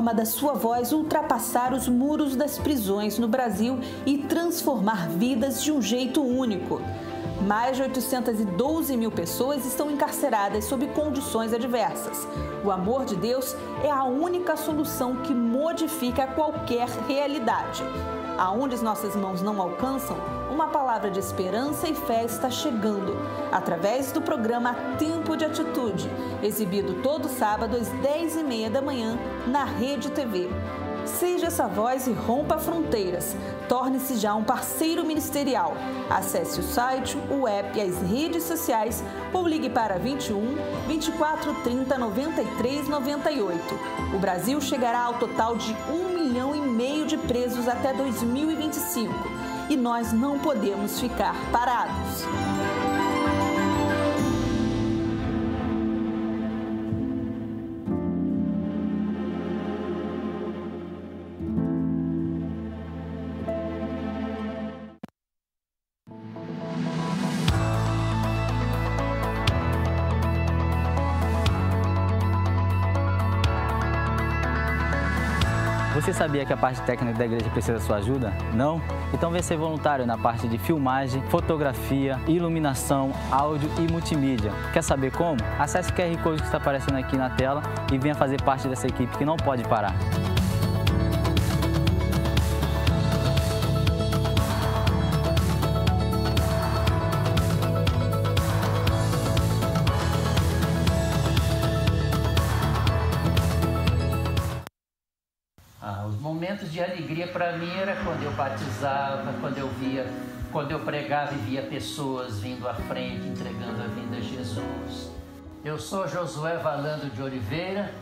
forma da sua voz ultrapassar os muros das prisões no Brasil e transformar vidas de um jeito único. Mais de 812 mil pessoas estão encarceradas sob condições adversas. O amor de Deus é a única solução que modifica qualquer realidade. Aonde as nossas mãos não alcançam, uma palavra de esperança e fé está chegando, através do programa Tempo de Atitude, exibido todo sábado às 10h30 da manhã na Rede TV. Seja essa voz e rompa fronteiras. Torne-se já um parceiro ministerial. Acesse o site, o app e as redes sociais ou ligue para 21 24 30 93 98. O Brasil chegará ao total de 1 milhão e meio de presos até 2025 e nós não podemos ficar parados. Você sabia que a parte técnica da igreja precisa da sua ajuda? Não? Então venha ser voluntário na parte de filmagem, fotografia, iluminação, áudio e multimídia. Quer saber como? Acesse o QR Code que está aparecendo aqui na tela e venha fazer parte dessa equipe que não pode parar. Batizava, quando eu via, quando eu pregava e via pessoas vindo à frente, entregando a vida a Jesus. Eu sou Josué Valando de Oliveira.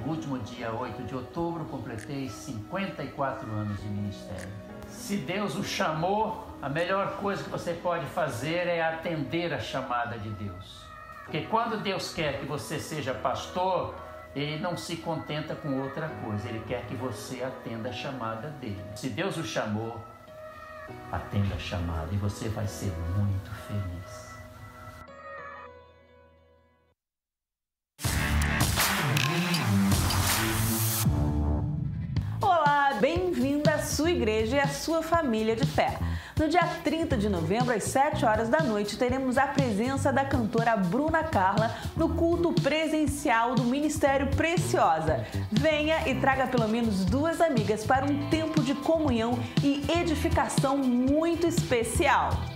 No último dia 8 de outubro, completei 54 anos de ministério. Se Deus o chamou, a melhor coisa que você pode fazer é atender a chamada de Deus. Porque quando Deus quer que você seja pastor, ele não se contenta com outra coisa, ele quer que você atenda a chamada dele. Se Deus o chamou, atenda a chamada e você vai ser muito feliz. Igreja e à sua família de fé. No dia 30 de novembro, às 7 horas da noite, teremos a presença da cantora Bruna Carla no culto presencial do Ministério Preciosa. Venha e traga pelo menos duas amigas para um tempo de comunhão e edificação muito especial.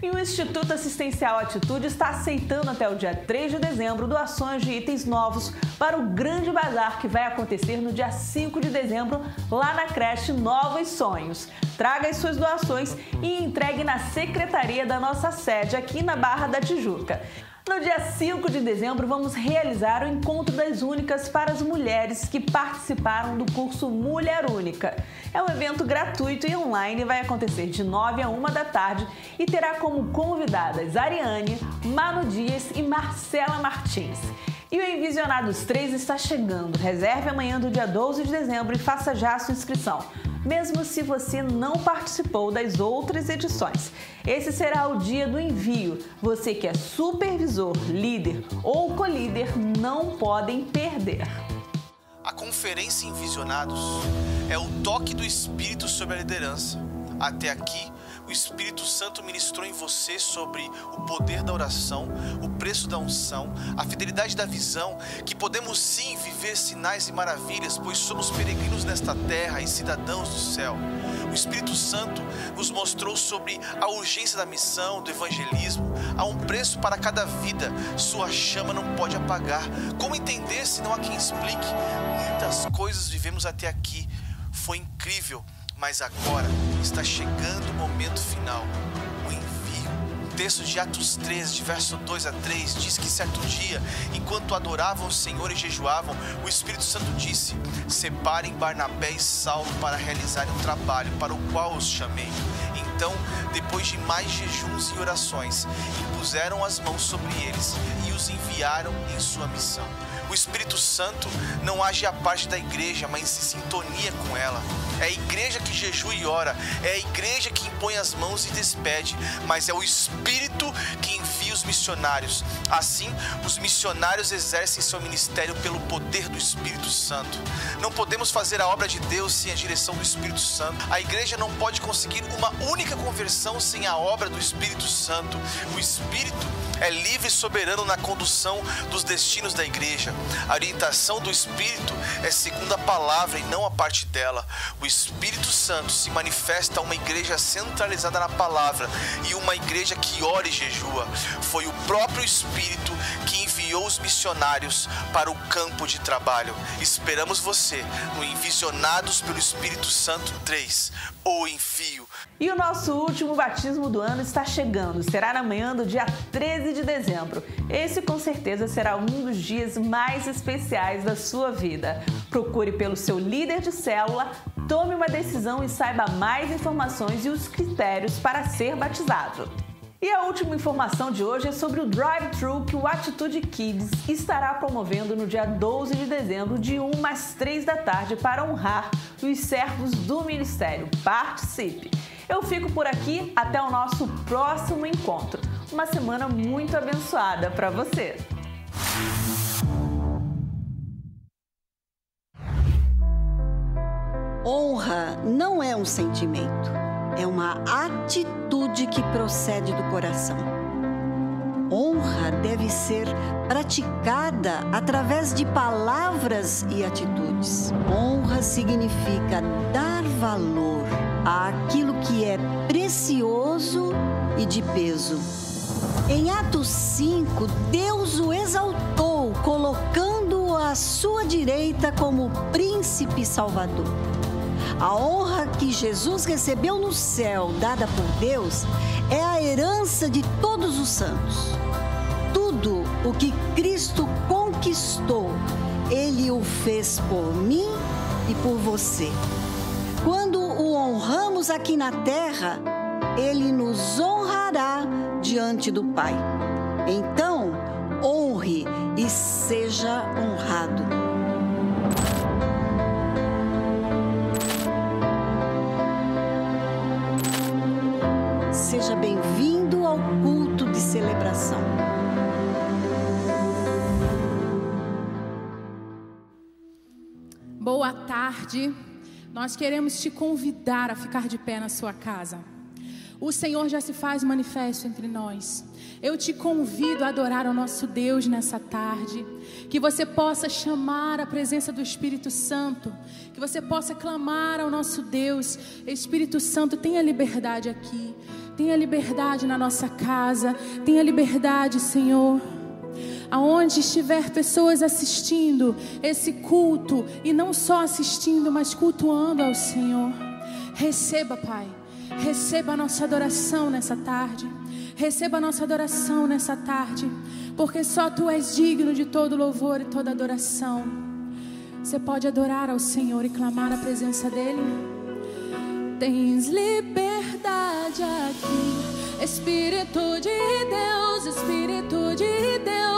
E o Instituto Assistencial Atitude está aceitando até o dia 3 de dezembro doações de itens novos para o grande bazar que vai acontecer no dia 5 de dezembro lá na creche Novos Sonhos. Traga as suas doações e entregue na secretaria da nossa sede aqui na Barra da Tijuca. No dia 5 de dezembro, vamos realizar o Encontro das Únicas para as mulheres que participaram do curso Mulher Única. É um evento gratuito e online, vai acontecer de 9 a 1 da tarde e terá como convidadas Ariane, Manu Dias e Marcela Martins. E o Envisionados 3 está chegando. Reserve amanhã do dia 12 de dezembro e faça já a sua inscrição mesmo se você não participou das outras edições. Esse será o dia do envio. Você que é supervisor, líder ou colíder não podem perder. A Conferência Envisionados é o toque do Espírito sobre a liderança. Até aqui, o Espírito Santo ministrou em você sobre o poder da oração, o preço da unção, a fidelidade da visão, que podemos sim viver sinais e maravilhas, pois somos peregrinos nesta terra e cidadãos do céu. O Espírito Santo nos mostrou sobre a urgência da missão, do evangelismo, há um preço para cada vida, sua chama não pode apagar. Como entender se não há quem explique? Muitas coisas vivemos até aqui, foi incrível mas agora está chegando o momento final o envio. texto de Atos 3, de verso 2 a 3, diz que certo dia, enquanto adoravam o Senhor e jejuavam, o Espírito Santo disse: Separem Barnabé e Saulo para realizarem o trabalho para o qual os chamei. Então, depois de mais jejuns e orações, impuseram as mãos sobre eles e os enviaram em sua missão. O Espírito Santo não age à parte da igreja, mas em sintonia com ela. É a igreja que jejua e ora, é a igreja que impõe as mãos e despede, mas é o Espírito que envia os missionários. Assim, os missionários exercem seu ministério pelo poder do Espírito Santo. Não podemos fazer a obra de Deus sem a direção do Espírito Santo. A igreja não pode conseguir uma única conversão sem a obra do Espírito Santo. O Espírito é livre e soberano na condução dos destinos da igreja. A orientação do Espírito é segundo a palavra e não a parte dela. O Espírito Santo se manifesta a uma igreja centralizada na palavra e uma igreja que ora e jejua. Foi o próprio Espírito que enviou os missionários para o campo de trabalho. Esperamos você no Envisionados pelo Espírito Santo 3, o envio. E o nosso último batismo do ano está chegando. Será na manhã do dia 13 de dezembro. Esse com certeza será um dos dias mais especiais da sua vida. Procure pelo seu líder de célula, tome uma decisão e saiba mais informações e os critérios para ser batizado. E a última informação de hoje é sobre o drive-thru que o Atitude Kids estará promovendo no dia 12 de dezembro, de 1 às 3 da tarde, para honrar os servos do Ministério. Participe! Eu fico por aqui, até o nosso próximo encontro. Uma semana muito abençoada para você! Honra não é um sentimento, é uma atitude que procede do coração. Honra deve ser praticada através de palavras e atitudes. Honra significa dar valor àquilo que é precioso e de peso. Em Atos 5, Deus o exaltou, colocando-o à sua direita como príncipe salvador. A honra que Jesus recebeu no céu, dada por Deus, é a herança de todos os santos. Tudo o que Cristo conquistou, Ele o fez por mim e por você. Quando o honramos aqui na terra, Ele nos honrará diante do Pai. Então, honre e seja honrado. Boa tarde. Nós queremos te convidar a ficar de pé na sua casa. O Senhor já se faz manifesto entre nós. Eu te convido a adorar ao nosso Deus nessa tarde. Que você possa chamar a presença do Espírito Santo. Que você possa clamar ao nosso Deus. Espírito Santo, tenha liberdade aqui. Tenha liberdade na nossa casa. Tenha liberdade, Senhor. Aonde estiver pessoas assistindo esse culto e não só assistindo, mas cultuando ao Senhor. Receba, Pai. Receba a nossa adoração nessa tarde. Receba a nossa adoração nessa tarde, porque só tu és digno de todo louvor e toda adoração. Você pode adorar ao Senhor e clamar a presença dEle. Tens liberdade aqui, Espírito de Deus, Espírito de Deus.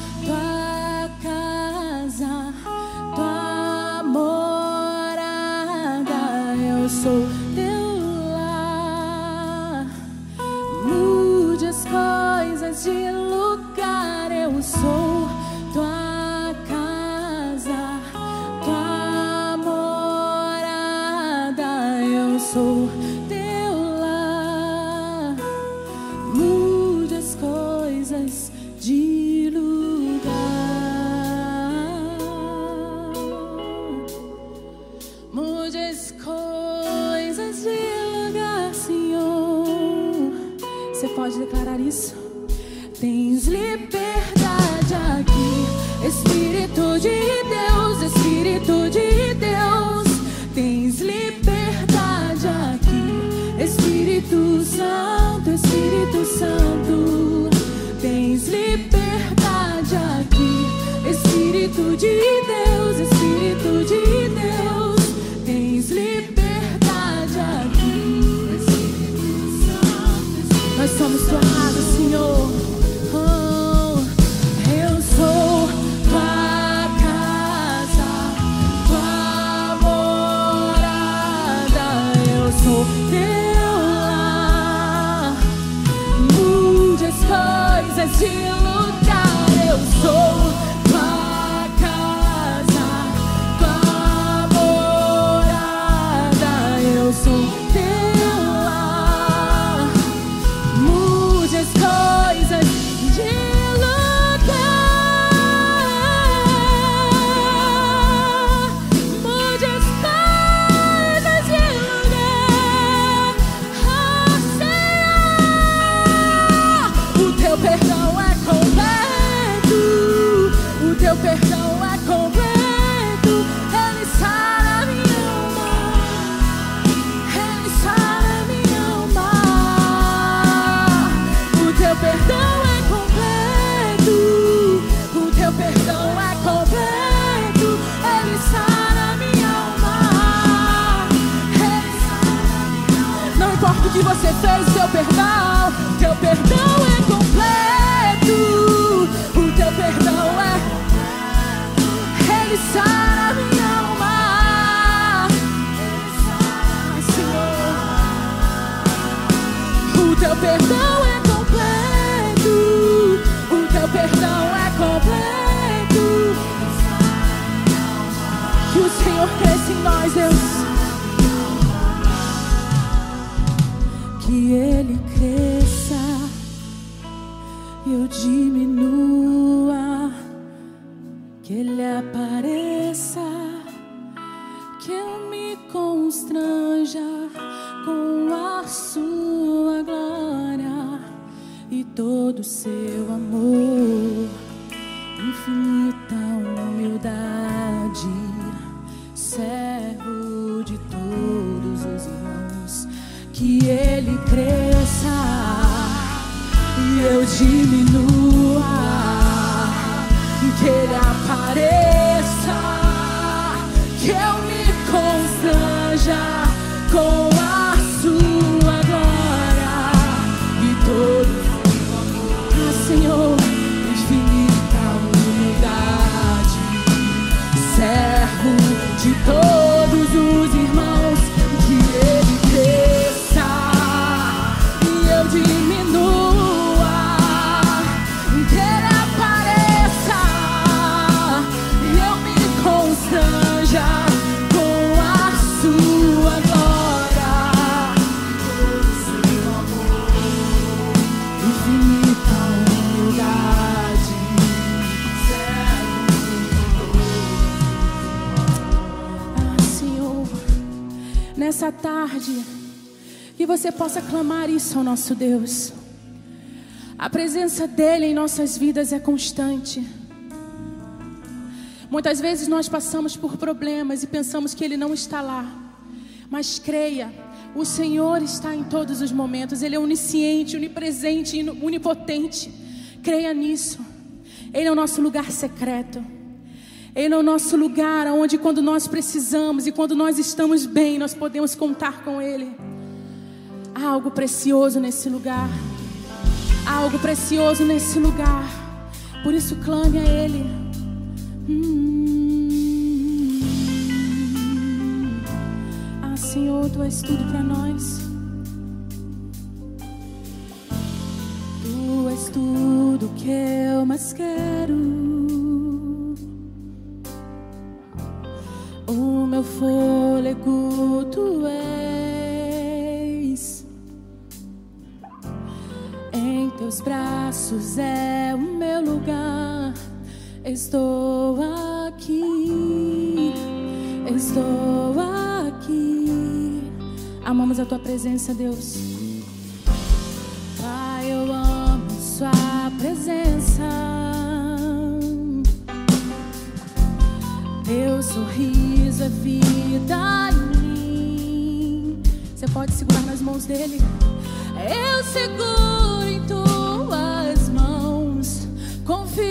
sou teu lar. Mude as coisas de nós somos tua possa clamar isso ao nosso Deus. A presença dEle em nossas vidas é constante. Muitas vezes nós passamos por problemas e pensamos que Ele não está lá. Mas creia, o Senhor está em todos os momentos. Ele é onisciente, onipresente e onipotente. Creia nisso. Ele é o nosso lugar secreto. Ele é o nosso lugar onde, quando nós precisamos e quando nós estamos bem, nós podemos contar com Ele. Há algo precioso nesse lugar. Há algo precioso nesse lugar. Por isso clame a Ele. Hum. Ah, Senhor, Tu és tudo para nós. Tu és tudo que eu mais quero. O meu fôlego Tu és. Teus braços é o meu lugar. Estou aqui, estou aqui. Amamos a tua presença, Deus. Pai, eu amo sua presença. Teu sorriso é vida em mim. Você pode segurar nas mãos dele. Eu seguro em tudo. Confio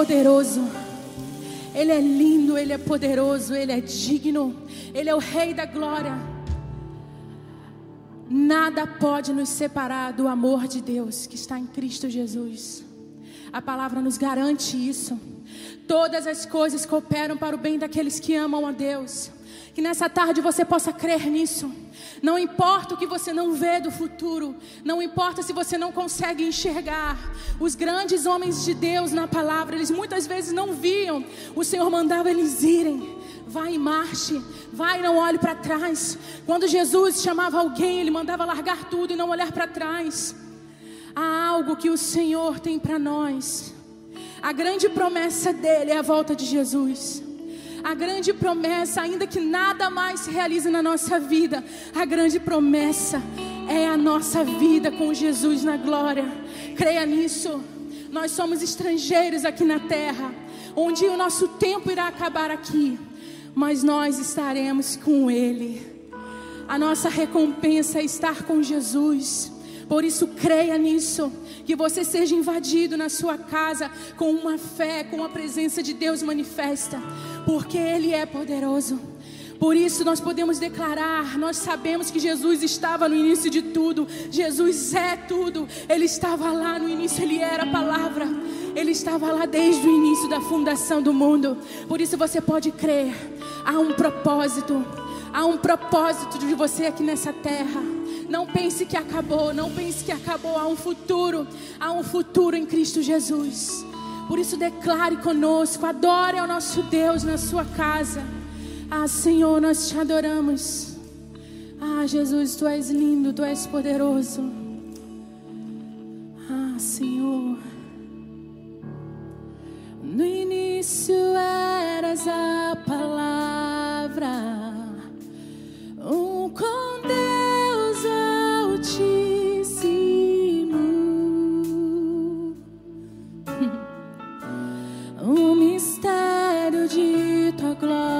poderoso. Ele é lindo, ele é poderoso, ele é digno. Ele é o rei da glória. Nada pode nos separar do amor de Deus que está em Cristo Jesus. A palavra nos garante isso. Todas as coisas cooperam para o bem daqueles que amam a Deus. Que nessa tarde você possa crer nisso. Não importa o que você não vê do futuro, não importa se você não consegue enxergar. Os grandes homens de Deus na palavra, eles muitas vezes não viam. O Senhor mandava eles irem. Vai e marche, vai e não olhe para trás. Quando Jesus chamava alguém, ele mandava largar tudo e não olhar para trás. Há algo que o Senhor tem para nós. A grande promessa dele é a volta de Jesus. A grande promessa, ainda que nada mais se realize na nossa vida, a grande promessa é a nossa vida com Jesus na glória. Creia nisso. Nós somos estrangeiros aqui na terra. Dia o nosso tempo irá acabar aqui, mas nós estaremos com Ele. A nossa recompensa é estar com Jesus. Por isso, creia nisso. Que você seja invadido na sua casa com uma fé, com a presença de Deus manifesta. Porque Ele é poderoso. Por isso nós podemos declarar, nós sabemos que Jesus estava no início de tudo. Jesus é tudo. Ele estava lá no início, ele era a palavra. Ele estava lá desde o início da fundação do mundo. Por isso você pode crer. Há um propósito. Há um propósito de você aqui nessa terra. Não pense que acabou, não pense que acabou. Há um futuro. Há um futuro em Cristo Jesus. Por isso declare conosco, adore ao nosso Deus na sua casa. Ah, Senhor, nós te adoramos. Ah, Jesus, tu és lindo, tu és poderoso. Ah, Senhor. No início eras a palavra, um Deus altíssimo, um mistério de tua glória,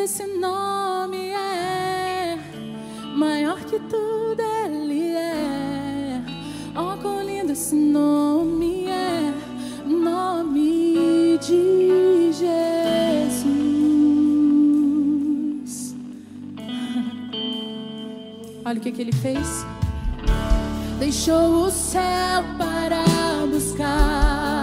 esse nome é! Maior que tudo ele é. Oh, quão lindo esse nome é! Nome de Jesus. Olha o que, que ele fez. Deixou o céu para buscar-nos.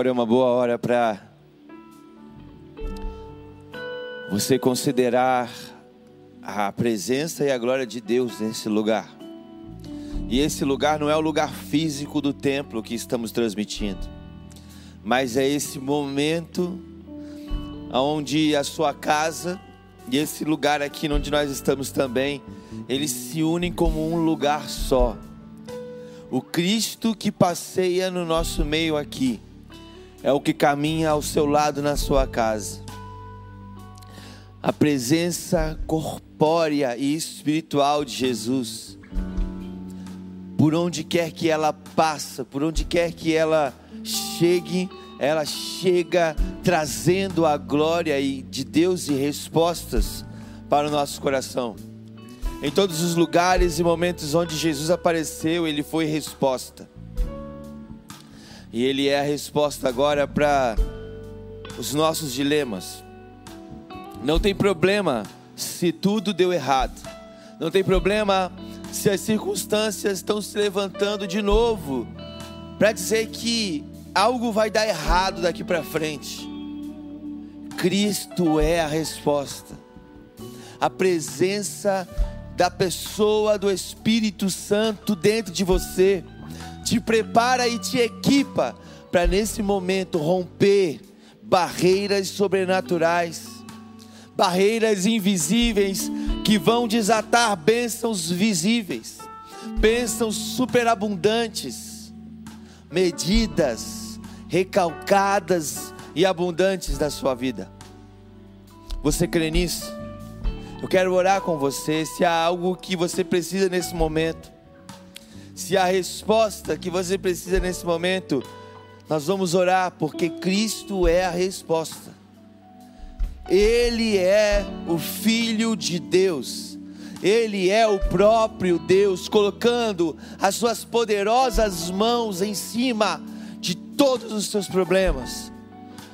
Agora é uma boa hora para você considerar a presença e a glória de Deus nesse lugar. E esse lugar não é o lugar físico do templo que estamos transmitindo, mas é esse momento onde a sua casa e esse lugar aqui onde nós estamos também, eles se unem como um lugar só. O Cristo que passeia no nosso meio aqui é o que caminha ao seu lado na sua casa. A presença corpórea e espiritual de Jesus, por onde quer que ela passa, por onde quer que ela chegue, ela chega trazendo a glória de Deus e respostas para o nosso coração. Em todos os lugares e momentos onde Jesus apareceu, ele foi resposta. E ele é a resposta agora para os nossos dilemas. Não tem problema se tudo deu errado. Não tem problema se as circunstâncias estão se levantando de novo para dizer que algo vai dar errado daqui para frente. Cristo é a resposta. A presença da pessoa do Espírito Santo dentro de você te prepara e te equipa para nesse momento romper barreiras sobrenaturais, barreiras invisíveis que vão desatar bênçãos visíveis, bênçãos superabundantes, medidas, recalcadas e abundantes da sua vida. Você crê nisso? Eu quero orar com você. Se há algo que você precisa nesse momento, se há resposta que você precisa nesse momento, nós vamos orar, porque Cristo é a resposta. Ele é o Filho de Deus. Ele é o próprio Deus, colocando as suas poderosas mãos em cima de todos os seus problemas,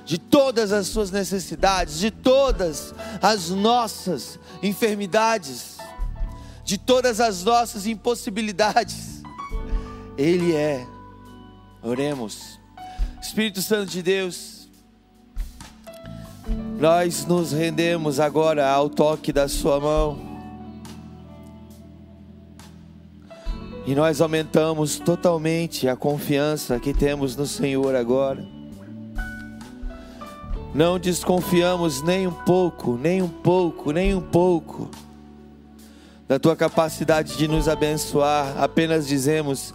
de todas as suas necessidades, de todas as nossas enfermidades, de todas as nossas impossibilidades. Ele é. Oremos. Espírito Santo de Deus, nós nos rendemos agora ao toque da Sua mão. E nós aumentamos totalmente a confiança que temos no Senhor agora. Não desconfiamos nem um pouco, nem um pouco, nem um pouco da tua capacidade de nos abençoar. Apenas dizemos: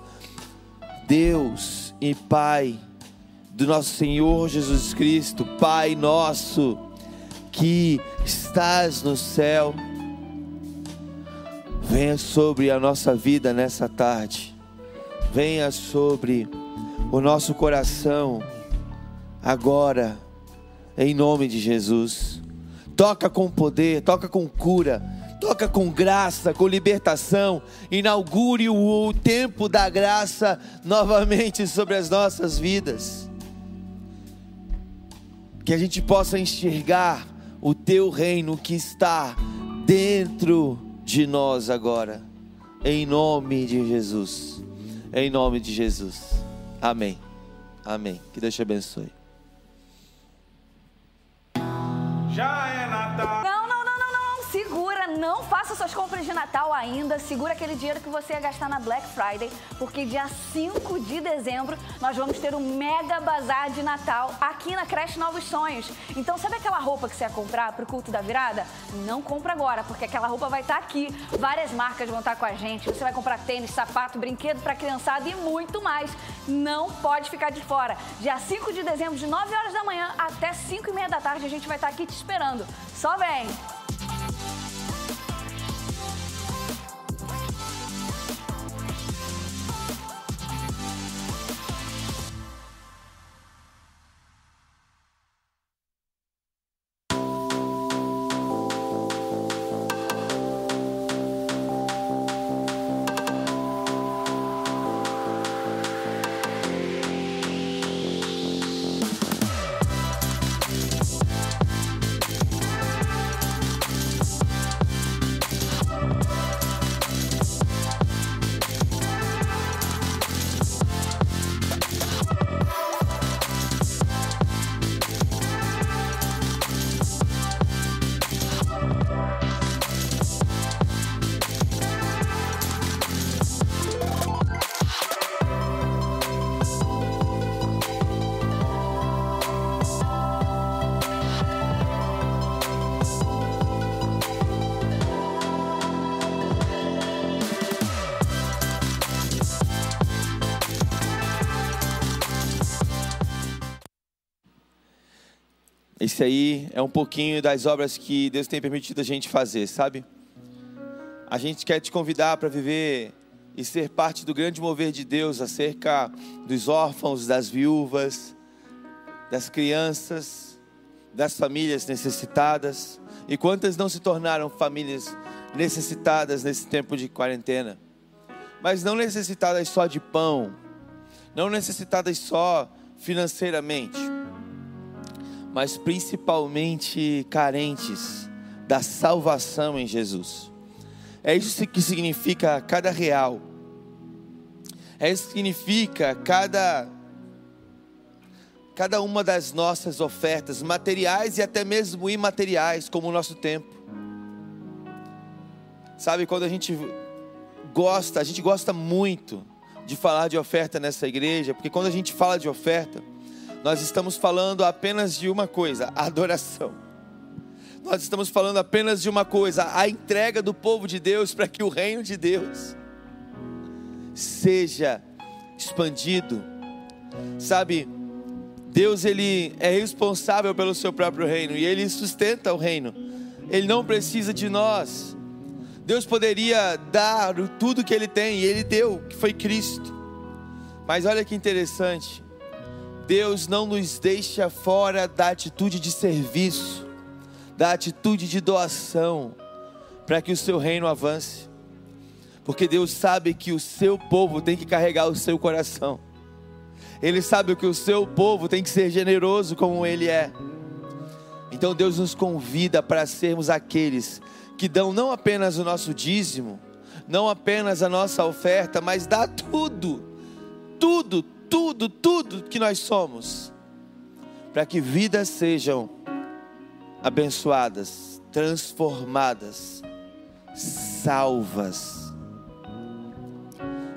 Deus e Pai do nosso Senhor Jesus Cristo, Pai nosso que estás no céu, venha sobre a nossa vida nessa tarde. venha sobre o nosso coração agora, em nome de Jesus. Toca com poder, toca com cura, toca com graça, com libertação. Inaugure o tempo da graça novamente sobre as nossas vidas. Que a gente possa enxergar o teu reino que está dentro de nós agora. Em nome de Jesus. Em nome de Jesus. Amém. Amém. Que Deus te abençoe. Já é não faça suas compras de Natal ainda. Segura aquele dinheiro que você ia gastar na Black Friday, porque dia 5 de dezembro nós vamos ter um mega bazar de Natal aqui na Creche Novos Sonhos. Então, sabe aquela roupa que você ia comprar pro culto da virada? Não compra agora, porque aquela roupa vai estar aqui. Várias marcas vão estar com a gente. Você vai comprar tênis, sapato, brinquedo para criançada e muito mais. Não pode ficar de fora. Dia 5 de dezembro, de 9 horas da manhã até 5 e meia da tarde, a gente vai estar aqui te esperando. Só vem! Esse aí é um pouquinho das obras que Deus tem permitido a gente fazer, sabe? A gente quer te convidar para viver e ser parte do grande mover de Deus acerca dos órfãos, das viúvas, das crianças, das famílias necessitadas. E quantas não se tornaram famílias necessitadas nesse tempo de quarentena? Mas não necessitadas só de pão, não necessitadas só financeiramente mas principalmente carentes da salvação em Jesus. É isso que significa cada real. É isso que significa cada cada uma das nossas ofertas, materiais e até mesmo imateriais, como o nosso tempo. Sabe quando a gente gosta, a gente gosta muito de falar de oferta nessa igreja, porque quando a gente fala de oferta, nós estamos falando apenas de uma coisa: adoração. Nós estamos falando apenas de uma coisa: a entrega do povo de Deus para que o reino de Deus seja expandido. Sabe, Deus ele é responsável pelo seu próprio reino e ele sustenta o reino. Ele não precisa de nós. Deus poderia dar tudo que ele tem e ele deu, que foi Cristo. Mas olha que interessante. Deus não nos deixa fora da atitude de serviço, da atitude de doação, para que o seu reino avance. Porque Deus sabe que o seu povo tem que carregar o seu coração. Ele sabe que o seu povo tem que ser generoso como ele é. Então Deus nos convida para sermos aqueles que dão não apenas o nosso dízimo, não apenas a nossa oferta, mas dá tudo, tudo, tudo, tudo que nós somos, para que vidas sejam abençoadas, transformadas, salvas.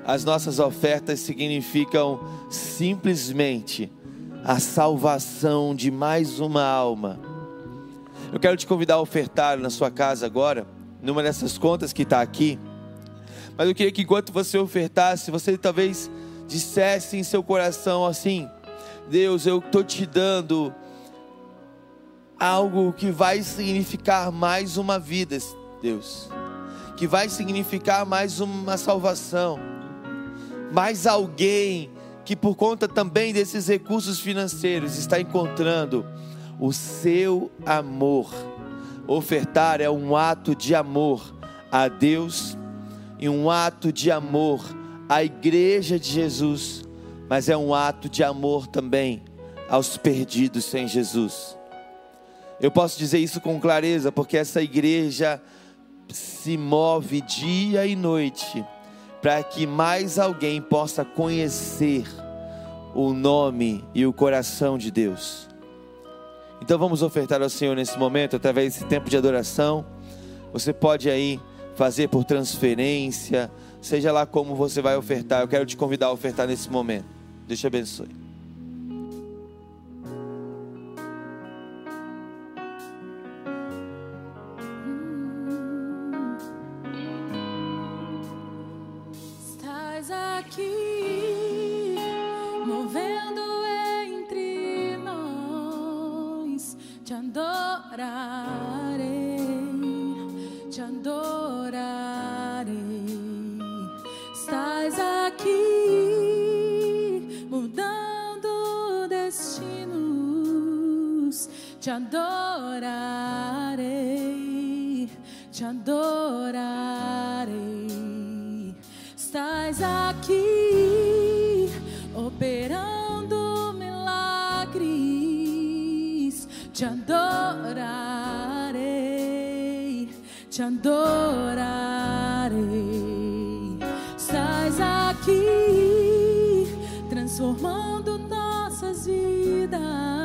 As nossas ofertas significam simplesmente a salvação de mais uma alma. Eu quero te convidar a ofertar na sua casa agora, numa dessas contas que está aqui. Mas eu queria que enquanto você ofertasse, você talvez dissesse em seu coração assim: Deus, eu estou te dando algo que vai significar mais uma vida, Deus, que vai significar mais uma salvação, mais alguém que por conta também desses recursos financeiros está encontrando o seu amor. Ofertar é um ato de amor a Deus e um ato de amor à igreja de Jesus, mas é um ato de amor também aos perdidos sem Jesus. Eu posso dizer isso com clareza, porque essa igreja se move dia e noite para que mais alguém possa conhecer o nome e o coração de Deus. Então vamos ofertar ao Senhor nesse momento, através desse tempo de adoração. Você pode aí fazer por transferência, seja lá como você vai ofertar. Eu quero te convidar a ofertar nesse momento. Deus te abençoe. te adorarei, te adorarei. Estás aqui operando milagres, te adorarei, te adorarei. Estás aqui transformando nossas vidas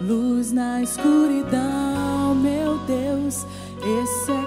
luz na escuridão, meu Deus, esse é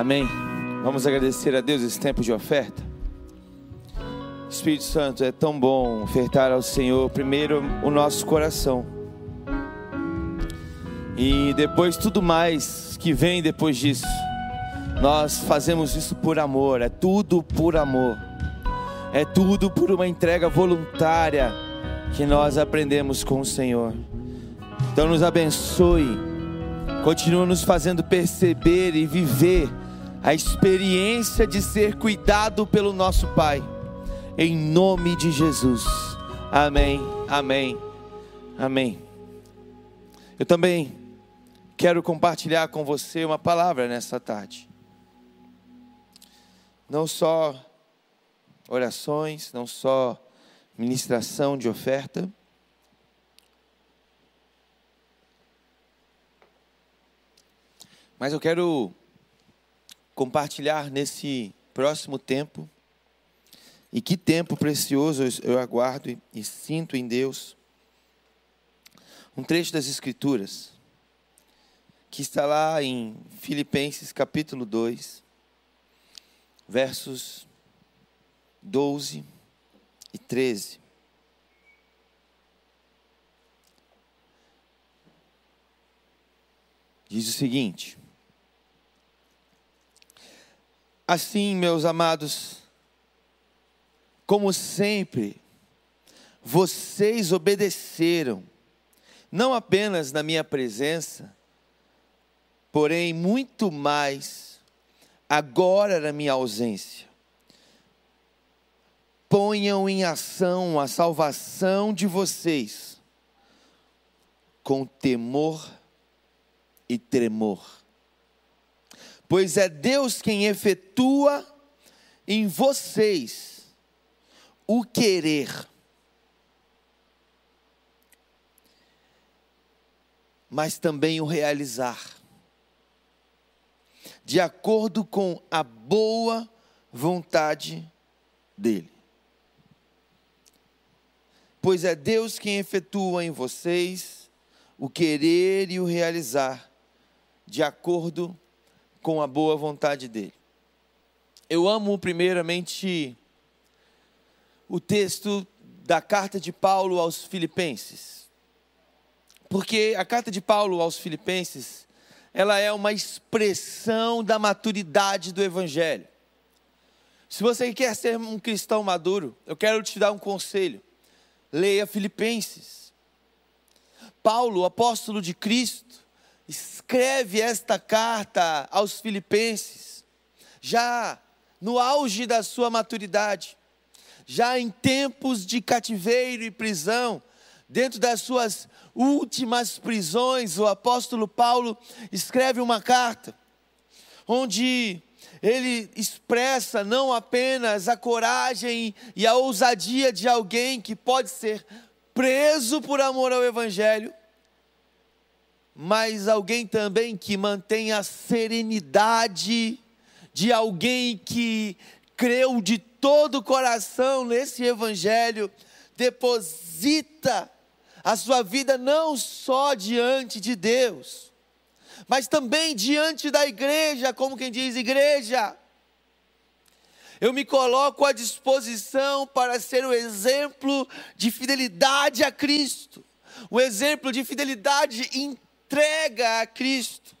Amém. Vamos agradecer a Deus esse tempo de oferta. Espírito Santo, é tão bom ofertar ao Senhor primeiro o nosso coração. E depois tudo mais que vem depois disso. Nós fazemos isso por amor, é tudo por amor. É tudo por uma entrega voluntária que nós aprendemos com o Senhor. Então nos abençoe. Continua nos fazendo perceber e viver a experiência de ser cuidado pelo nosso Pai. Em nome de Jesus. Amém. Amém. Amém. Eu também quero compartilhar com você uma palavra nessa tarde. Não só orações, não só ministração de oferta, mas eu quero compartilhar nesse próximo tempo. E que tempo precioso eu aguardo e sinto em Deus. Um trecho das Escrituras, que está lá em Filipenses capítulo 2, versos 12 e 13. Diz o seguinte: Assim, meus amados, como sempre, vocês obedeceram, não apenas na minha presença, porém muito mais agora na minha ausência. Ponham em ação a salvação de vocês com temor e tremor pois é Deus quem efetua em vocês o querer. Mas também o realizar, de acordo com a boa vontade dEle. Pois é Deus quem efetua em vocês o querer e o realizar, de acordo com com a boa vontade dele. Eu amo, primeiramente, o texto da carta de Paulo aos Filipenses. Porque a carta de Paulo aos Filipenses, ela é uma expressão da maturidade do Evangelho. Se você quer ser um cristão maduro, eu quero te dar um conselho. Leia Filipenses. Paulo, apóstolo de Cristo, escreve esta carta aos Filipenses, já no auge da sua maturidade, já em tempos de cativeiro e prisão, dentro das suas últimas prisões, o apóstolo Paulo escreve uma carta, onde ele expressa não apenas a coragem e a ousadia de alguém que pode ser preso por amor ao Evangelho, mas alguém também que mantém a serenidade de alguém que creu de todo o coração nesse evangelho, deposita a sua vida não só diante de Deus, mas também diante da igreja, como quem diz, igreja. Eu me coloco à disposição para ser o exemplo de fidelidade a Cristo, o exemplo de fidelidade interna entrega a Cristo.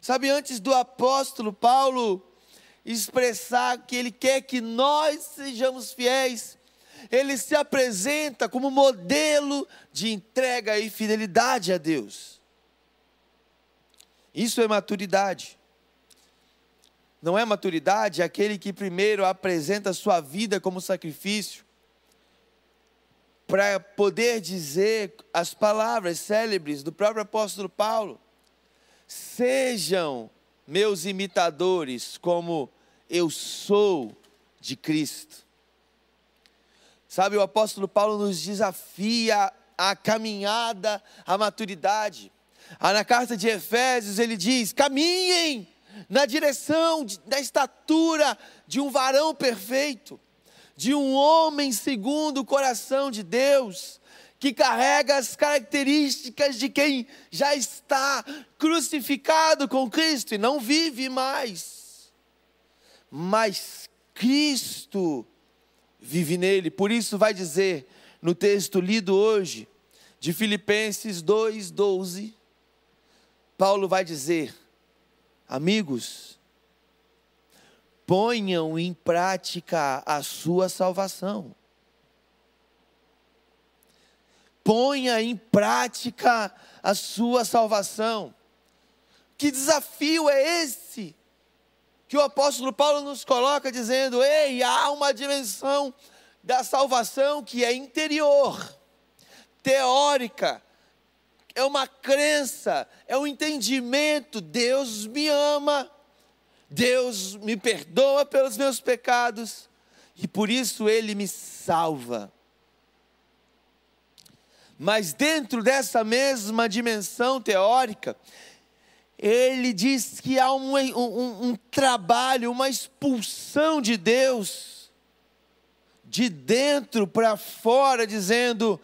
Sabe, antes do apóstolo Paulo expressar que ele quer que nós sejamos fiéis, ele se apresenta como modelo de entrega e fidelidade a Deus. Isso é maturidade. Não é maturidade aquele que primeiro apresenta sua vida como sacrifício, para poder dizer as palavras célebres do próprio apóstolo Paulo: Sejam meus imitadores, como eu sou de Cristo. Sabe, o apóstolo Paulo nos desafia a caminhada, a maturidade. Ah, na carta de Efésios ele diz: caminhem na direção da estatura de um varão perfeito de um homem segundo o coração de Deus, que carrega as características de quem já está crucificado com Cristo e não vive mais. Mas Cristo vive nele. Por isso, vai dizer no texto lido hoje, de Filipenses 2,12, Paulo vai dizer: Amigos, ponham em prática a sua salvação. Ponha em prática a sua salvação. Que desafio é esse que o apóstolo Paulo nos coloca dizendo: ei, há uma dimensão da salvação que é interior, teórica, é uma crença, é um entendimento. Deus me ama, Deus me perdoa pelos meus pecados e por isso Ele me salva. Mas dentro dessa mesma dimensão teórica, ele diz que há um, um, um trabalho, uma expulsão de Deus, de dentro para fora, dizendo: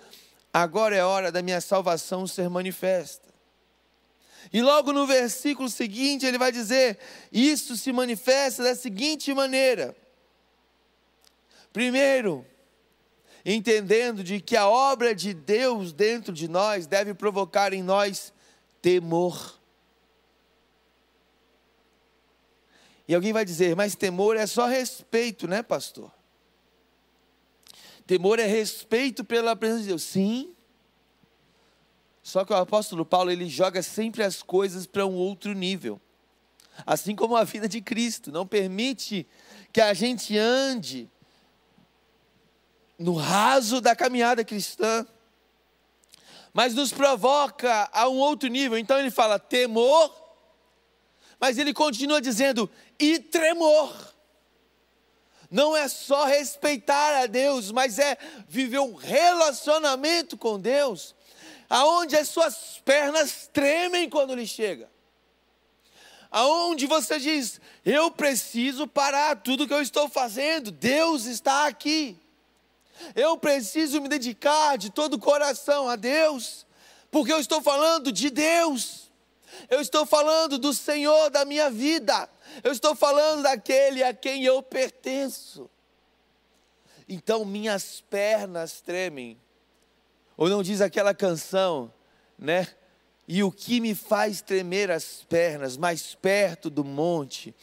agora é hora da minha salvação ser manifesta. E logo no versículo seguinte ele vai dizer: Isso se manifesta da seguinte maneira. Primeiro, entendendo de que a obra de Deus dentro de nós deve provocar em nós temor. E alguém vai dizer, mas temor é só respeito, né, pastor? Temor é respeito pela presença de Deus. Sim. Só que o apóstolo Paulo, ele joga sempre as coisas para um outro nível. Assim como a vida de Cristo. Não permite que a gente ande no raso da caminhada cristã. Mas nos provoca a um outro nível. Então ele fala temor, mas ele continua dizendo e tremor. Não é só respeitar a Deus, mas é viver um relacionamento com Deus, aonde as suas pernas tremem quando Ele chega. Aonde você diz: "Eu preciso parar tudo que eu estou fazendo, Deus está aqui". Eu preciso me dedicar de todo o coração a Deus, porque eu estou falando de Deus. Eu estou falando do Senhor da minha vida. Eu estou falando daquele a quem eu pertenço. Então minhas pernas tremem. Ou não diz aquela canção, né? E o que me faz tremer as pernas, mais perto do monte,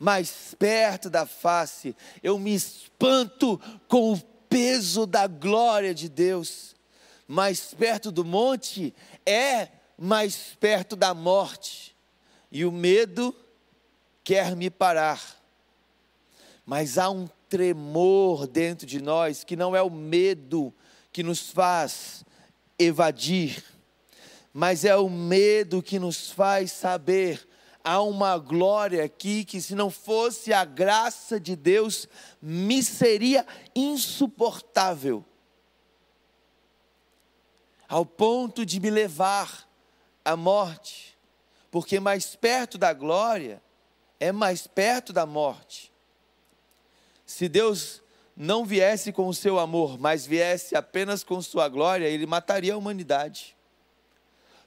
mais perto da face, eu me espanto com o peso da glória de Deus. Mais perto do monte é mais perto da morte. E o medo quer me parar. Mas há um tremor dentro de nós que não é o medo que nos faz evadir, mas é o medo que nos faz saber há uma glória aqui que se não fosse a graça de Deus me seria insuportável. Ao ponto de me levar à morte, porque mais perto da glória é mais perto da morte. Se Deus não viesse com o seu amor, mas viesse apenas com sua glória, ele mataria a humanidade.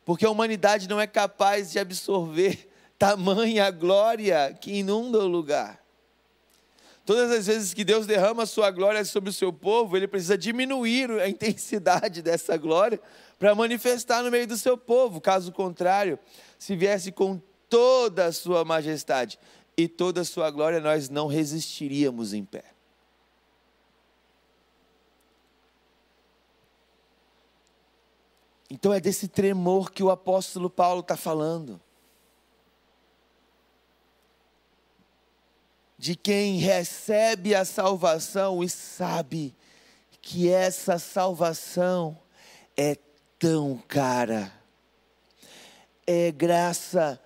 Porque a humanidade não é capaz de absorver tamanha glória que inunda o lugar. Todas as vezes que Deus derrama a sua glória sobre o seu povo, ele precisa diminuir a intensidade dessa glória para manifestar no meio do seu povo. Caso contrário, se viesse com toda a sua majestade e toda a sua glória, nós não resistiríamos em pé. Então é desse tremor que o apóstolo Paulo está falando. De quem recebe a salvação e sabe que essa salvação é tão cara, é graça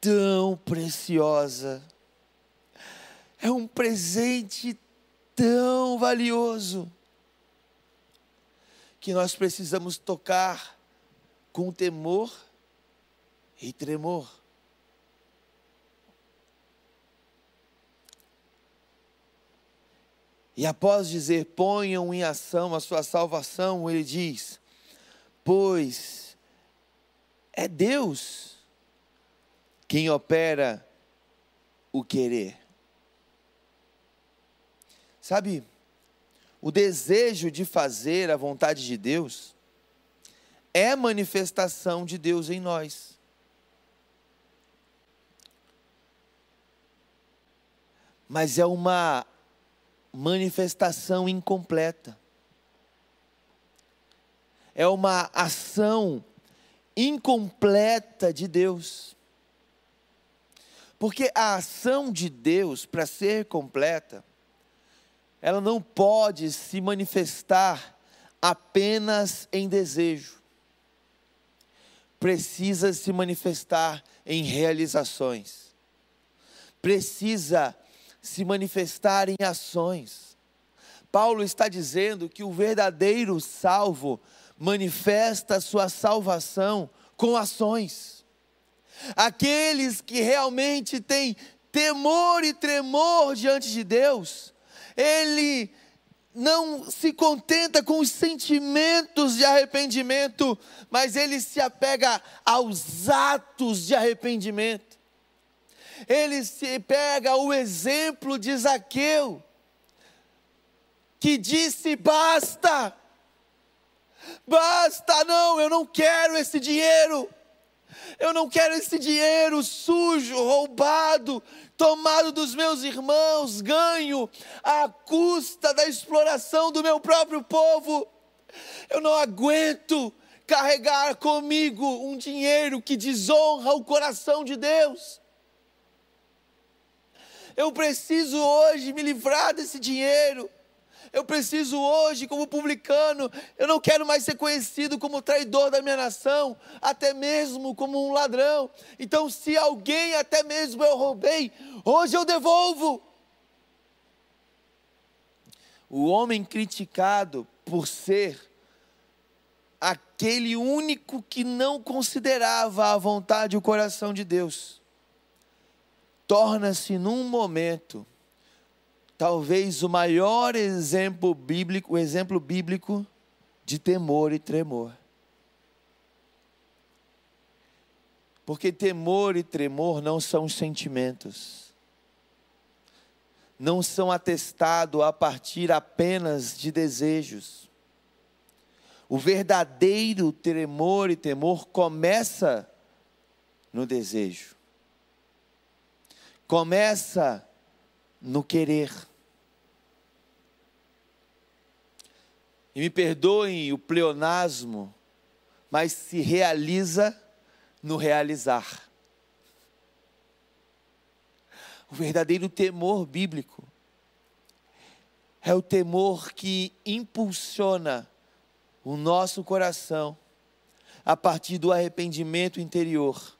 tão preciosa, é um presente tão valioso, que nós precisamos tocar com temor e tremor. E após dizer, ponham em ação a sua salvação, ele diz: Pois é Deus quem opera o querer. Sabe, o desejo de fazer a vontade de Deus, é manifestação de Deus em nós. Mas é uma manifestação incompleta. É uma ação incompleta de Deus. Porque a ação de Deus, para ser completa, ela não pode se manifestar apenas em desejo. Precisa se manifestar em realizações. Precisa se manifestar em ações. Paulo está dizendo que o verdadeiro salvo manifesta sua salvação com ações. Aqueles que realmente têm temor e tremor diante de Deus, ele não se contenta com os sentimentos de arrependimento, mas ele se apega aos atos de arrependimento. Ele se pega o exemplo de Zaqueu, que disse: basta, basta, não, eu não quero esse dinheiro. Eu não quero esse dinheiro sujo, roubado, tomado dos meus irmãos, ganho à custa da exploração do meu próprio povo. Eu não aguento carregar comigo um dinheiro que desonra o coração de Deus. Eu preciso hoje me livrar desse dinheiro. Eu preciso hoje, como publicano, eu não quero mais ser conhecido como traidor da minha nação, até mesmo como um ladrão. Então, se alguém até mesmo eu roubei, hoje eu devolvo. O homem criticado por ser aquele único que não considerava a vontade e o coração de Deus, torna-se num momento talvez o maior exemplo bíblico, o exemplo bíblico de temor e tremor. Porque temor e tremor não são sentimentos. Não são atestados a partir apenas de desejos. O verdadeiro tremor e temor começa no desejo. Começa no querer. E me perdoem o pleonasmo, mas se realiza no realizar. O verdadeiro temor bíblico é o temor que impulsiona o nosso coração, a partir do arrependimento interior,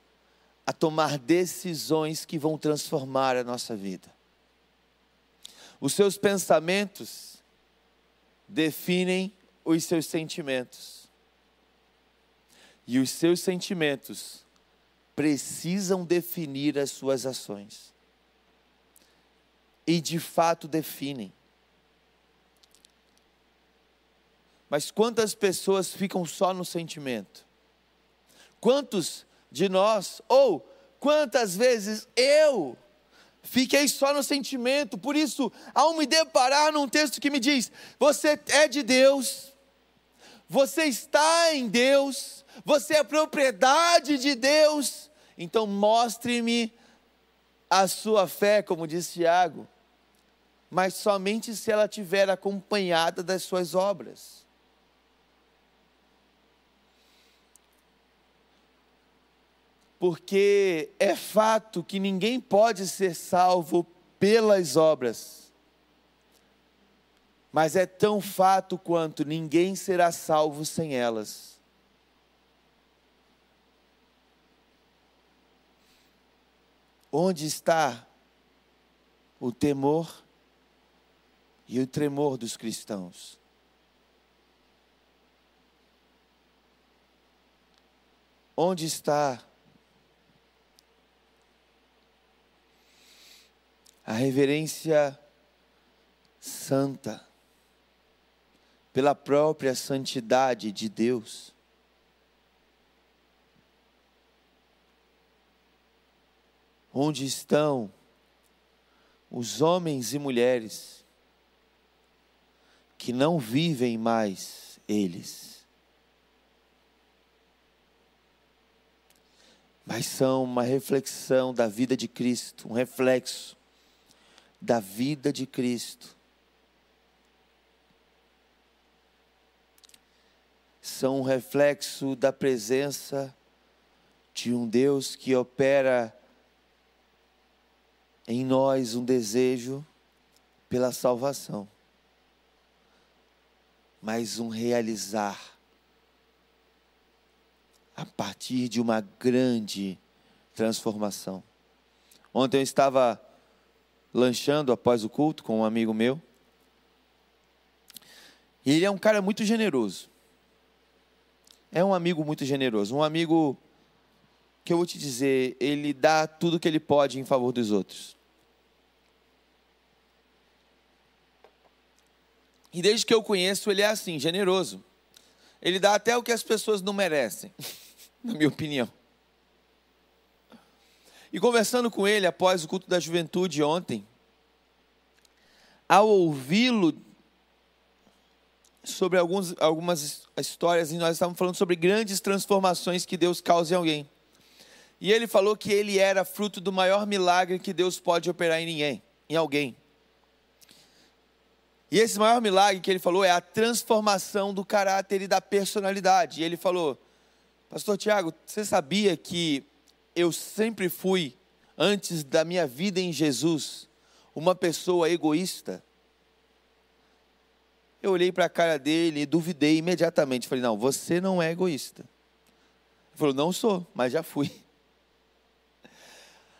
a tomar decisões que vão transformar a nossa vida. Os seus pensamentos definem os seus sentimentos. E os seus sentimentos precisam definir as suas ações. E de fato definem. Mas quantas pessoas ficam só no sentimento? Quantos de nós, ou quantas vezes eu Fiquei só no sentimento, por isso, ao me deparar num texto que me diz: você é de Deus, você está em Deus, você é propriedade de Deus, então mostre-me a sua fé, como diz Tiago, mas somente se ela tiver acompanhada das suas obras. Porque é fato que ninguém pode ser salvo pelas obras. Mas é tão fato quanto ninguém será salvo sem elas. Onde está o temor e o tremor dos cristãos? Onde está a reverência santa, pela própria santidade de Deus. Onde estão os homens e mulheres que não vivem mais eles, mas são uma reflexão da vida de Cristo, um reflexo da vida de Cristo. São um reflexo da presença de um Deus que opera em nós um desejo pela salvação, mas um realizar a partir de uma grande transformação. Ontem eu estava lanchando após o culto com um amigo meu. E ele é um cara muito generoso. É um amigo muito generoso. Um amigo que eu vou te dizer, ele dá tudo que ele pode em favor dos outros. E desde que eu conheço, ele é assim, generoso. Ele dá até o que as pessoas não merecem, na minha opinião. E conversando com ele após o culto da juventude ontem, ao ouvi-lo sobre alguns, algumas histórias, e nós estávamos falando sobre grandes transformações que Deus causa em alguém. E ele falou que ele era fruto do maior milagre que Deus pode operar em ninguém, em alguém. E esse maior milagre que ele falou é a transformação do caráter e da personalidade. E ele falou: Pastor Tiago, você sabia que eu sempre fui, antes da minha vida em Jesus, uma pessoa egoísta? Eu olhei para a cara dele e duvidei imediatamente. Falei: Não, você não é egoísta. Ele falou: Não sou, mas já fui.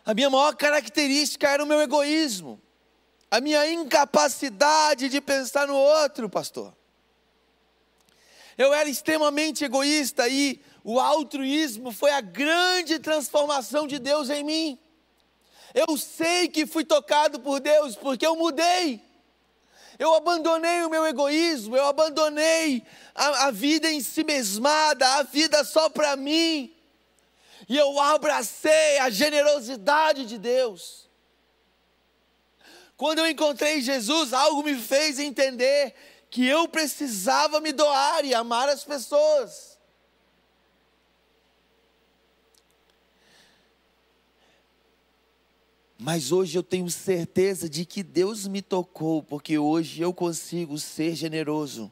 A minha maior característica era o meu egoísmo a minha incapacidade de pensar no outro, pastor. Eu era extremamente egoísta e o altruísmo foi a grande transformação de Deus em mim. Eu sei que fui tocado por Deus porque eu mudei. Eu abandonei o meu egoísmo, eu abandonei a, a vida em si mesmada, a vida só para mim. E eu abracei a generosidade de Deus. Quando eu encontrei Jesus, algo me fez entender que eu precisava me doar e amar as pessoas. Mas hoje eu tenho certeza de que Deus me tocou, porque hoje eu consigo ser generoso.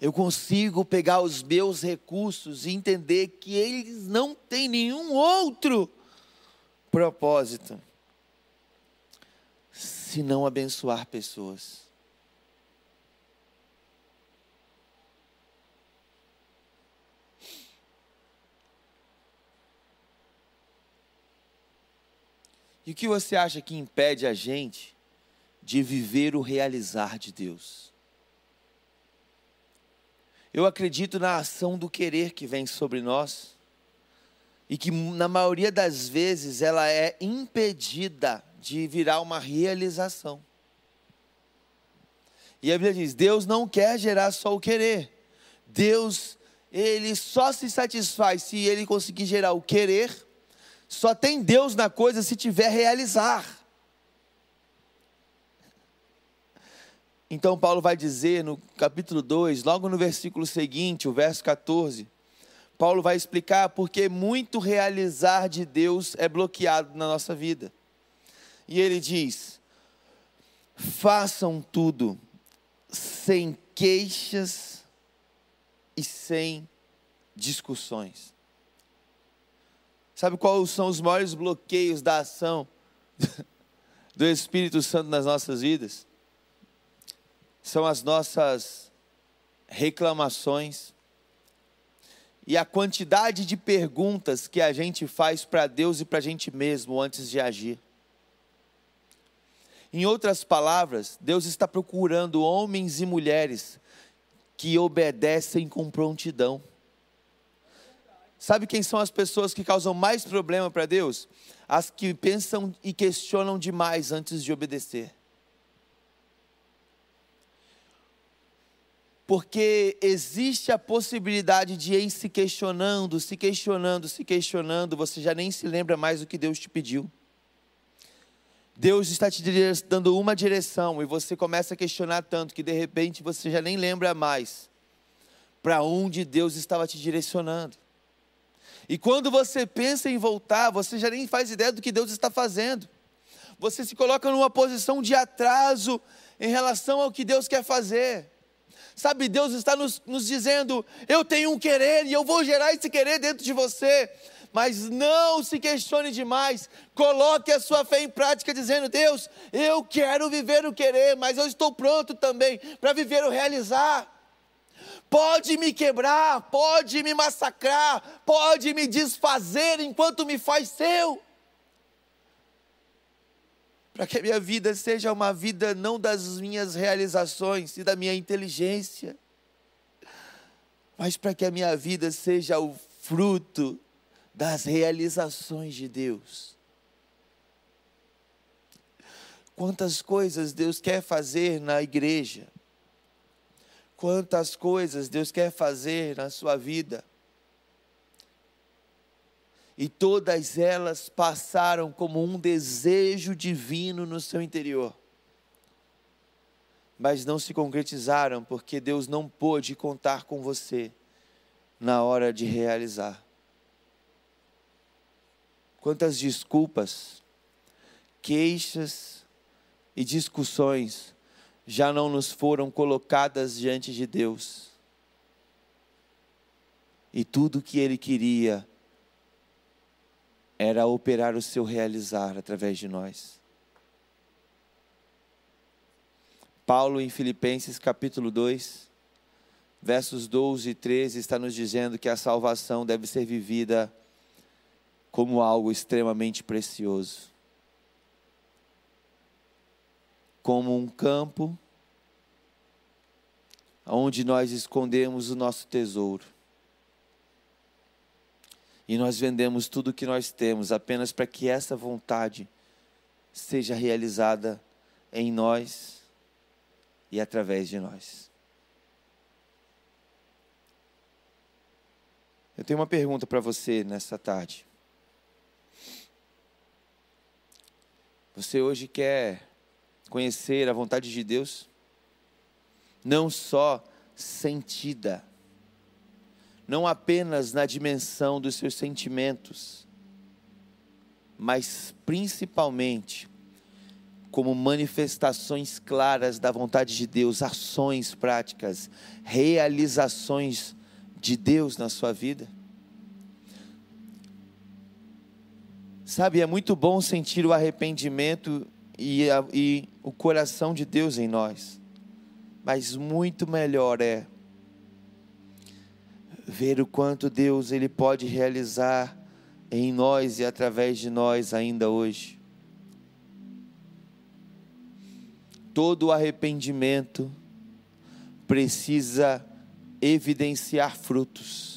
Eu consigo pegar os meus recursos e entender que eles não têm nenhum outro propósito se não abençoar pessoas. E o que você acha que impede a gente de viver o realizar de Deus? Eu acredito na ação do querer que vem sobre nós e que, na maioria das vezes, ela é impedida de virar uma realização. E a Bíblia diz: Deus não quer gerar só o querer. Deus, ele só se satisfaz se ele conseguir gerar o querer. Só tem Deus na coisa se tiver realizar. Então Paulo vai dizer no capítulo 2, logo no versículo seguinte, o verso 14, Paulo vai explicar porque muito realizar de Deus é bloqueado na nossa vida. E ele diz: façam tudo sem queixas e sem discussões. Sabe quais são os maiores bloqueios da ação do Espírito Santo nas nossas vidas? São as nossas reclamações e a quantidade de perguntas que a gente faz para Deus e para a gente mesmo antes de agir. Em outras palavras, Deus está procurando homens e mulheres que obedecem com prontidão. Sabe quem são as pessoas que causam mais problema para Deus? As que pensam e questionam demais antes de obedecer. Porque existe a possibilidade de ir se questionando, se questionando, se questionando, você já nem se lembra mais do que Deus te pediu. Deus está te dando uma direção e você começa a questionar tanto que de repente você já nem lembra mais para onde Deus estava te direcionando. E quando você pensa em voltar, você já nem faz ideia do que Deus está fazendo. Você se coloca numa posição de atraso em relação ao que Deus quer fazer. Sabe, Deus está nos, nos dizendo: eu tenho um querer e eu vou gerar esse querer dentro de você mas não se questione demais. Coloque a sua fé em prática, dizendo: Deus, eu quero viver o querer, mas eu estou pronto também para viver o realizar. Pode me quebrar, pode me massacrar, pode me desfazer enquanto me faz seu. Para que a minha vida seja uma vida não das minhas realizações e da minha inteligência, mas para que a minha vida seja o fruto das realizações de Deus. Quantas coisas Deus quer fazer na igreja, quantas coisas Deus quer fazer na sua vida, e todas elas passaram como um desejo divino no seu interior, mas não se concretizaram porque Deus não pôde contar com você na hora de realizar. Quantas desculpas, queixas e discussões já não nos foram colocadas diante de Deus. E tudo que Ele queria era operar o seu realizar através de nós. Paulo, em Filipenses capítulo 2, versos 12 e 13, está nos dizendo que a salvação deve ser vivida como algo extremamente precioso. Como um campo onde nós escondemos o nosso tesouro. E nós vendemos tudo o que nós temos apenas para que essa vontade seja realizada em nós e através de nós. Eu tenho uma pergunta para você nessa tarde. Você hoje quer conhecer a vontade de Deus? Não só sentida, não apenas na dimensão dos seus sentimentos, mas principalmente como manifestações claras da vontade de Deus, ações práticas, realizações de Deus na sua vida. Sabe, é muito bom sentir o arrependimento e, a, e o coração de Deus em nós, mas muito melhor é ver o quanto Deus ele pode realizar em nós e através de nós ainda hoje. Todo arrependimento precisa evidenciar frutos.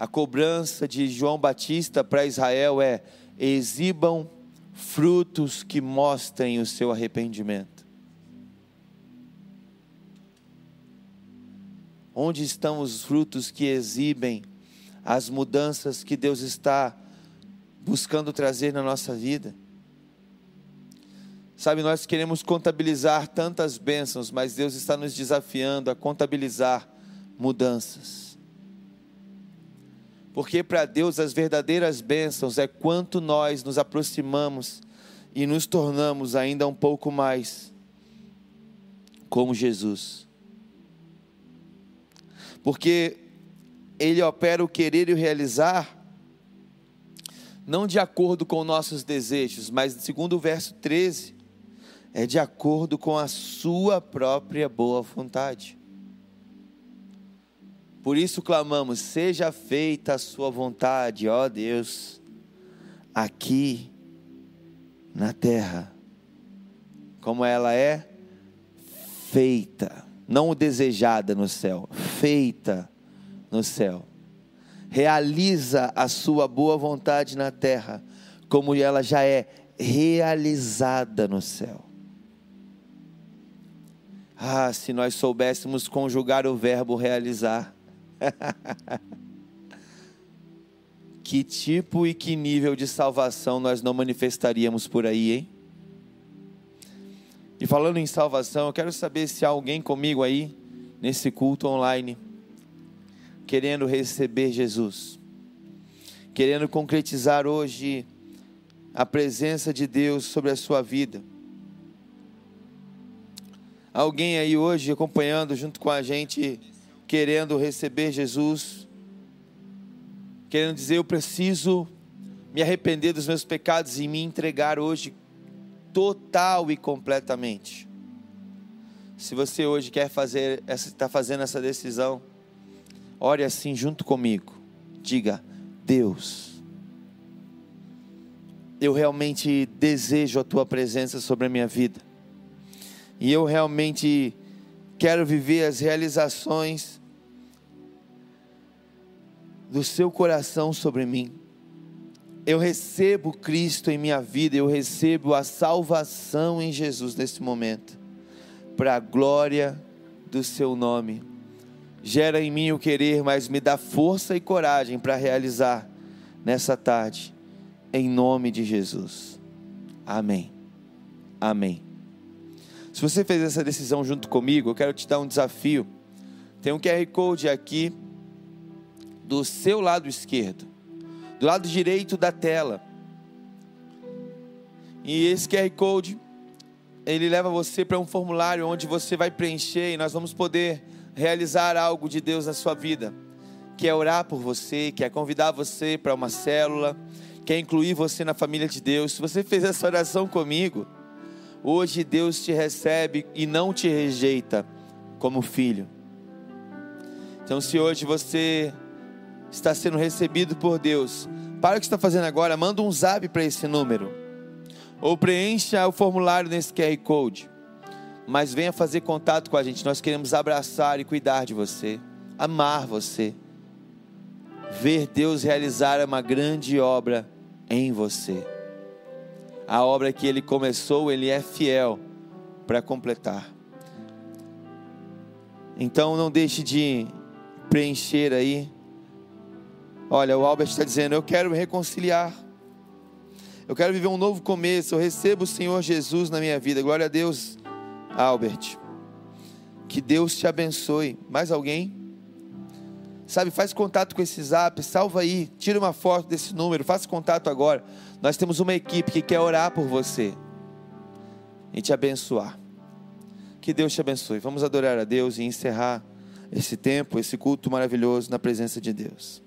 A cobrança de João Batista para Israel é: exibam frutos que mostrem o seu arrependimento. Onde estão os frutos que exibem as mudanças que Deus está buscando trazer na nossa vida? Sabe, nós queremos contabilizar tantas bênçãos, mas Deus está nos desafiando a contabilizar mudanças. Porque para Deus as verdadeiras bênçãos é quanto nós nos aproximamos e nos tornamos ainda um pouco mais como Jesus. Porque Ele opera o querer e o realizar, não de acordo com nossos desejos, mas segundo o verso 13, é de acordo com a Sua própria boa vontade. Por isso clamamos: seja feita a Sua vontade, ó Deus, aqui na terra, como ela é feita, não desejada no céu, feita no céu. Realiza a Sua boa vontade na terra, como ela já é realizada no céu. Ah, se nós soubéssemos conjugar o verbo realizar Que tipo e que nível de salvação nós não manifestaríamos por aí, hein? E falando em salvação, eu quero saber se há alguém comigo aí, nesse culto online, querendo receber Jesus, querendo concretizar hoje a presença de Deus sobre a sua vida. Alguém aí hoje acompanhando junto com a gente, querendo receber Jesus, querendo dizer: Eu preciso me arrepender dos meus pecados e me entregar hoje total e completamente. Se você hoje quer fazer, está fazendo essa decisão, ore assim junto comigo. Diga: Deus, eu realmente desejo a tua presença sobre a minha vida. E eu realmente quero viver as realizações do seu coração sobre mim. Eu recebo Cristo em minha vida, eu recebo a salvação em Jesus nesse momento, para a glória do seu nome. Gera em mim o querer, mas me dá força e coragem para realizar nessa tarde, em nome de Jesus. Amém. Amém. Se você fez essa decisão junto comigo, eu quero te dar um desafio. Tem um QR Code aqui do seu lado esquerdo, do lado direito da tela. E esse QR Code, ele leva você para um formulário onde você vai preencher e nós vamos poder realizar algo de Deus na sua vida. Que é orar por você, que é convidar você para uma célula, que é incluir você na família de Deus. Se você fez essa oração comigo, hoje Deus te recebe e não te rejeita como filho. Então, se hoje você está sendo recebido por Deus, para o que está fazendo agora, manda um zap para esse número. Ou preencha o formulário nesse QR Code. Mas venha fazer contato com a gente. Nós queremos abraçar e cuidar de você, amar você, ver Deus realizar uma grande obra em você. A obra que Ele começou, Ele é fiel para completar. Então não deixe de preencher aí Olha, o Albert está dizendo: Eu quero me reconciliar. Eu quero viver um novo começo. Eu recebo o Senhor Jesus na minha vida. Glória a Deus, Albert. Que Deus te abençoe. Mais alguém? Sabe, faz contato com esse zap, salva aí, tira uma foto desse número, faça contato agora. Nós temos uma equipe que quer orar por você e te abençoar. Que Deus te abençoe. Vamos adorar a Deus e encerrar esse tempo, esse culto maravilhoso na presença de Deus.